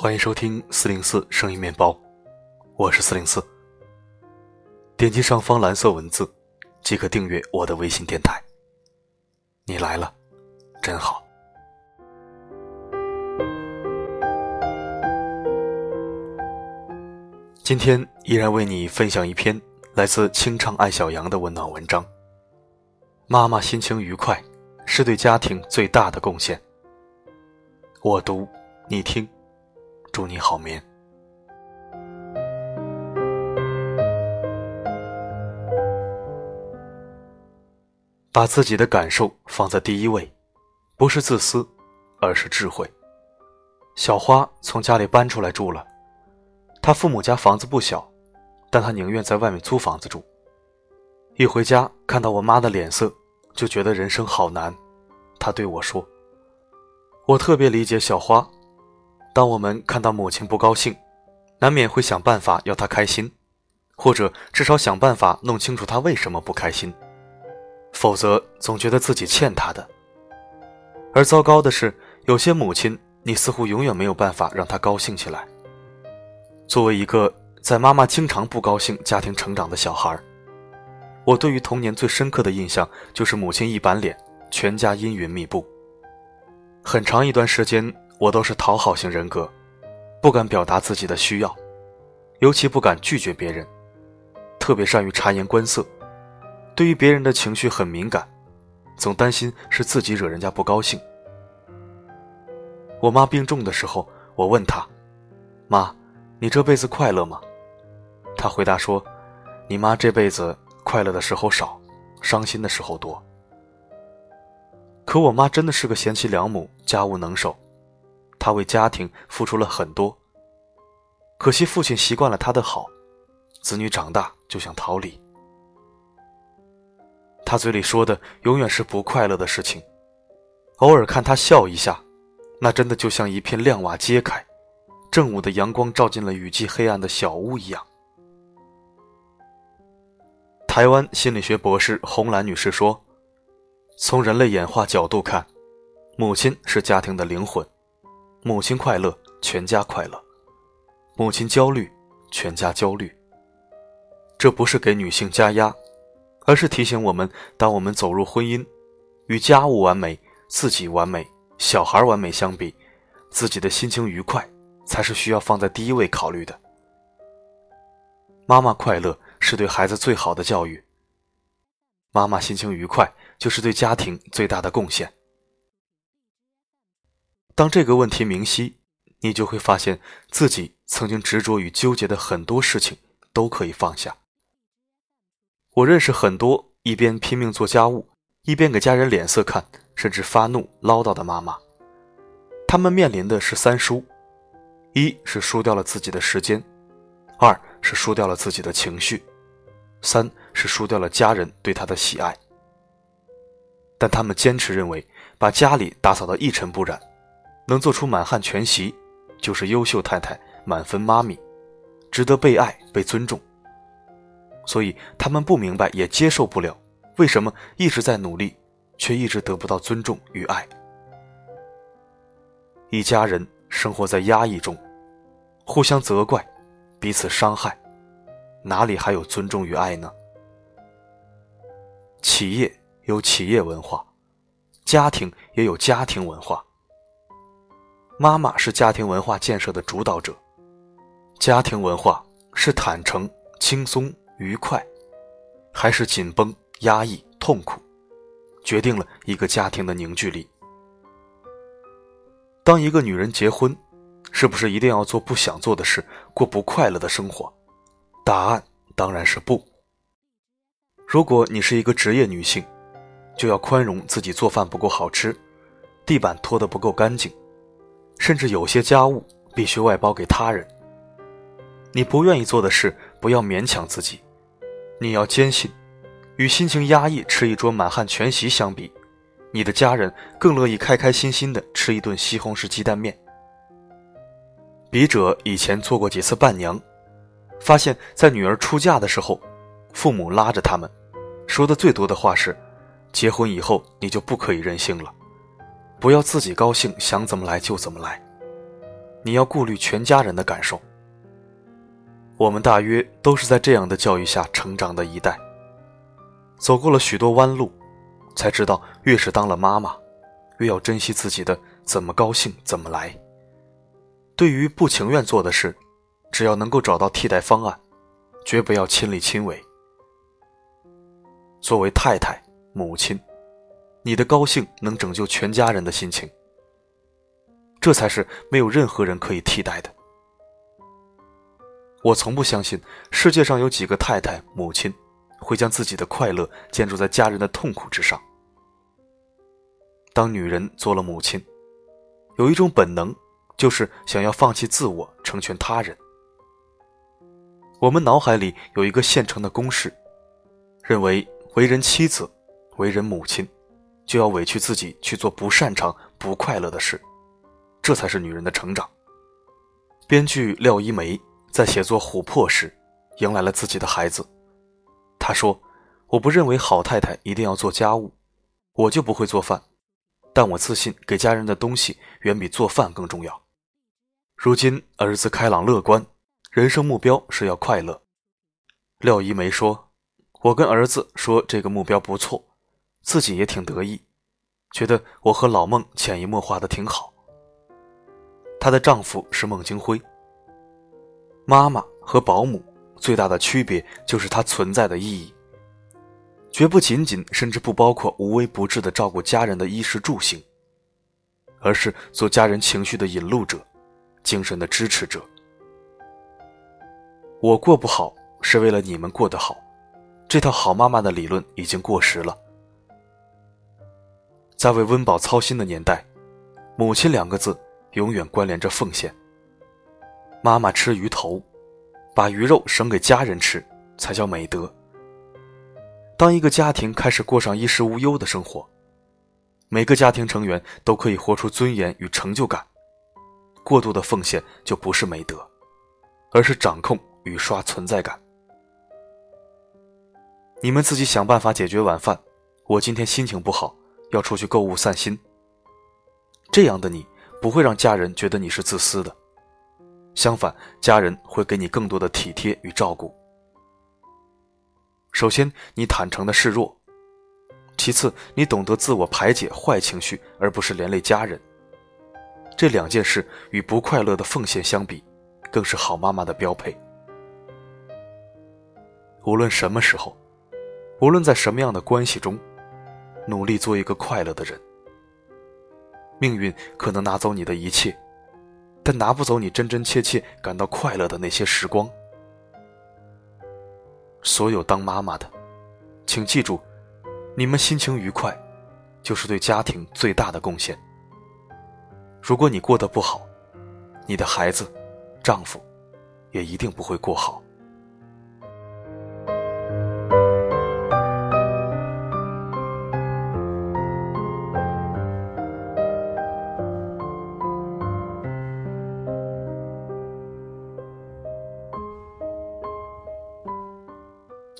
欢迎收听四零四声音面包，我是四零四。点击上方蓝色文字，即可订阅我的微信电台。你来了，真好。今天依然为你分享一篇来自清唱爱小羊的温暖文章。妈妈心情愉快，是对家庭最大的贡献。我读，你听。祝你好眠。把自己的感受放在第一位，不是自私，而是智慧。小花从家里搬出来住了，她父母家房子不小，但她宁愿在外面租房子住。一回家看到我妈的脸色，就觉得人生好难。她对我说：“我特别理解小花。”当我们看到母亲不高兴，难免会想办法要她开心，或者至少想办法弄清楚她为什么不开心，否则总觉得自己欠她的。而糟糕的是，有些母亲，你似乎永远没有办法让她高兴起来。作为一个在妈妈经常不高兴家庭成长的小孩，我对于童年最深刻的印象就是母亲一板脸，全家阴云密布。很长一段时间。我都是讨好型人格，不敢表达自己的需要，尤其不敢拒绝别人，特别善于察言观色，对于别人的情绪很敏感，总担心是自己惹人家不高兴。我妈病重的时候，我问她：“妈，你这辈子快乐吗？”她回答说：“你妈这辈子快乐的时候少，伤心的时候多。”可我妈真的是个贤妻良母，家务能手。他为家庭付出了很多，可惜父亲习惯了他的好，子女长大就想逃离。他嘴里说的永远是不快乐的事情，偶尔看他笑一下，那真的就像一片亮瓦揭开，正午的阳光照进了雨季黑暗的小屋一样。台湾心理学博士红兰女士说：“从人类演化角度看，母亲是家庭的灵魂。”母亲快乐，全家快乐；母亲焦虑，全家焦虑。这不是给女性加压，而是提醒我们：当我们走入婚姻，与家务完美、自己完美、小孩完美相比，自己的心情愉快才是需要放在第一位考虑的。妈妈快乐是对孩子最好的教育，妈妈心情愉快就是对家庭最大的贡献。当这个问题明晰，你就会发现自己曾经执着与纠结的很多事情都可以放下。我认识很多一边拼命做家务，一边给家人脸色看，甚至发怒唠叨的妈妈。他们面临的是三输：一是输掉了自己的时间，二是输掉了自己的情绪，三是输掉了家人对他的喜爱。但他们坚持认为，把家里打扫得一尘不染。能做出满汉全席，就是优秀太太，满分妈咪，值得被爱、被尊重。所以他们不明白，也接受不了，为什么一直在努力，却一直得不到尊重与爱。一家人生活在压抑中，互相责怪，彼此伤害，哪里还有尊重与爱呢？企业有企业文化，家庭也有家庭文化。妈妈是家庭文化建设的主导者，家庭文化是坦诚、轻松、愉快，还是紧绷、压抑、痛苦，决定了一个家庭的凝聚力。当一个女人结婚，是不是一定要做不想做的事，过不快乐的生活？答案当然是不。如果你是一个职业女性，就要宽容自己做饭不够好吃，地板拖得不够干净。甚至有些家务必须外包给他人。你不愿意做的事，不要勉强自己。你要坚信，与心情压抑吃一桌满汉全席相比，你的家人更乐意开开心心的吃一顿西红柿鸡蛋面。笔者以前做过几次伴娘，发现，在女儿出嫁的时候，父母拉着他们，说的最多的话是：“结婚以后你就不可以任性了。”不要自己高兴，想怎么来就怎么来。你要顾虑全家人的感受。我们大约都是在这样的教育下成长的一代，走过了许多弯路，才知道越是当了妈妈，越要珍惜自己的怎么高兴怎么来。对于不情愿做的事，只要能够找到替代方案，绝不要亲力亲为。作为太太、母亲，你的高兴能拯救全家人的心情，这才是没有任何人可以替代的。我从不相信世界上有几个太太、母亲会将自己的快乐建筑在家人的痛苦之上。当女人做了母亲，有一种本能，就是想要放弃自我，成全他人。我们脑海里有一个现成的公式，认为为人妻子、为人母亲，就要委屈自己去做不擅长、不快乐的事，这才是女人的成长。编剧廖一梅。在写作《琥珀》时，迎来了自己的孩子。他说：“我不认为好太太一定要做家务，我就不会做饭，但我自信给家人的东西远比做饭更重要。如今儿子开朗乐观，人生目标是要快乐。”廖一梅说：“我跟儿子说这个目标不错，自己也挺得意，觉得我和老孟潜移默化的挺好。”她的丈夫是孟京辉。妈妈和保姆最大的区别就是她存在的意义，绝不仅仅甚至不包括无微不至的照顾家人的衣食住行，而是做家人情绪的引路者，精神的支持者。我过不好是为了你们过得好，这套好妈妈的理论已经过时了。在为温饱操心的年代，母亲两个字永远关联着奉献。妈妈吃鱼头，把鱼肉省给家人吃，才叫美德。当一个家庭开始过上衣食无忧的生活，每个家庭成员都可以活出尊严与成就感，过度的奉献就不是美德，而是掌控与刷存在感。你们自己想办法解决晚饭。我今天心情不好，要出去购物散心。这样的你不会让家人觉得你是自私的。相反，家人会给你更多的体贴与照顾。首先，你坦诚的示弱；其次，你懂得自我排解坏情绪，而不是连累家人。这两件事与不快乐的奉献相比，更是好妈妈的标配。无论什么时候，无论在什么样的关系中，努力做一个快乐的人。命运可能拿走你的一切。但拿不走你真真切切感到快乐的那些时光。所有当妈妈的，请记住，你们心情愉快，就是对家庭最大的贡献。如果你过得不好，你的孩子、丈夫，也一定不会过好。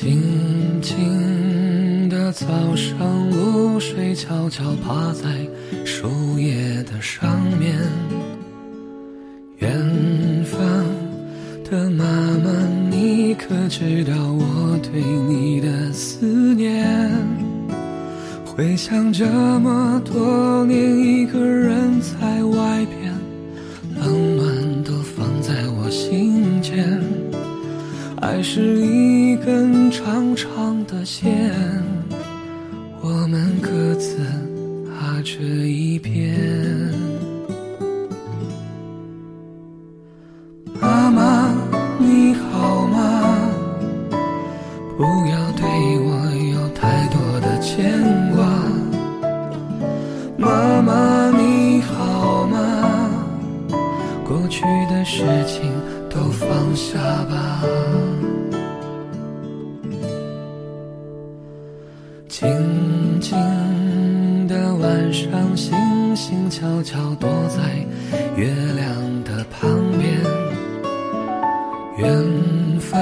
静静的早上，露水悄悄趴在树叶的上面。远方的妈妈，你可知道我对你的思念？回想这么多年，一个人在爱是一根长长的线，我们各自拉着一边。妈妈，你好吗？不要对我有太多的牵挂。妈妈，你好吗？过去的事情。都放下吧。静静的晚上，星星悄悄躲在月亮的旁边。远方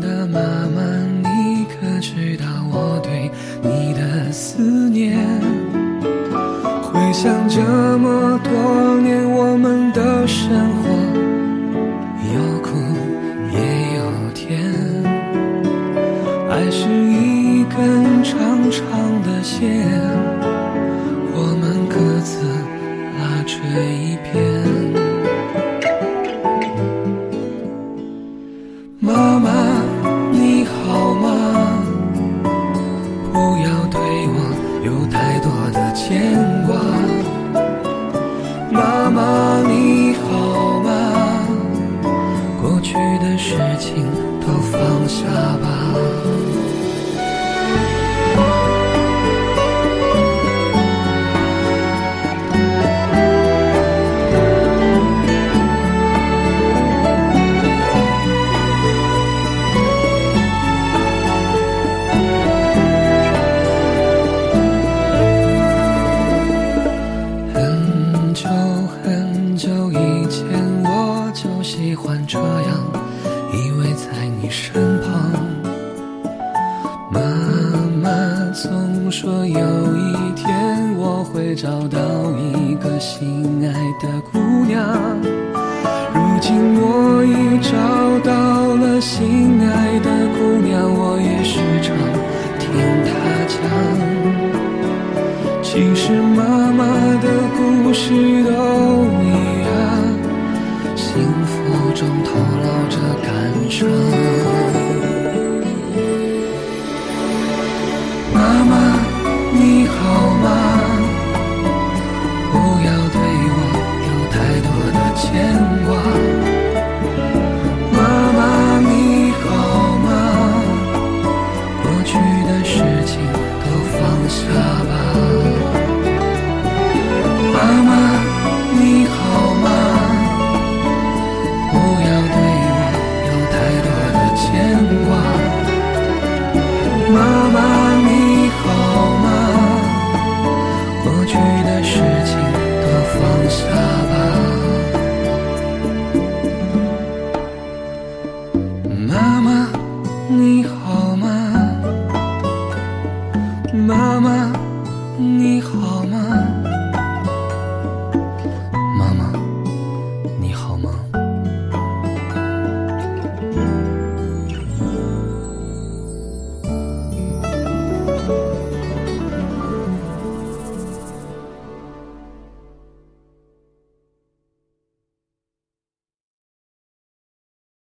的妈妈，你可知道我对你的思念？回想这么多年我们的生活，妈妈总说有一天我会找到一个心爱的姑娘，如今我已找到了心爱的姑娘，我也时常听她讲。其实妈妈的故事都一样，幸福中透露着感伤。妈妈，你好？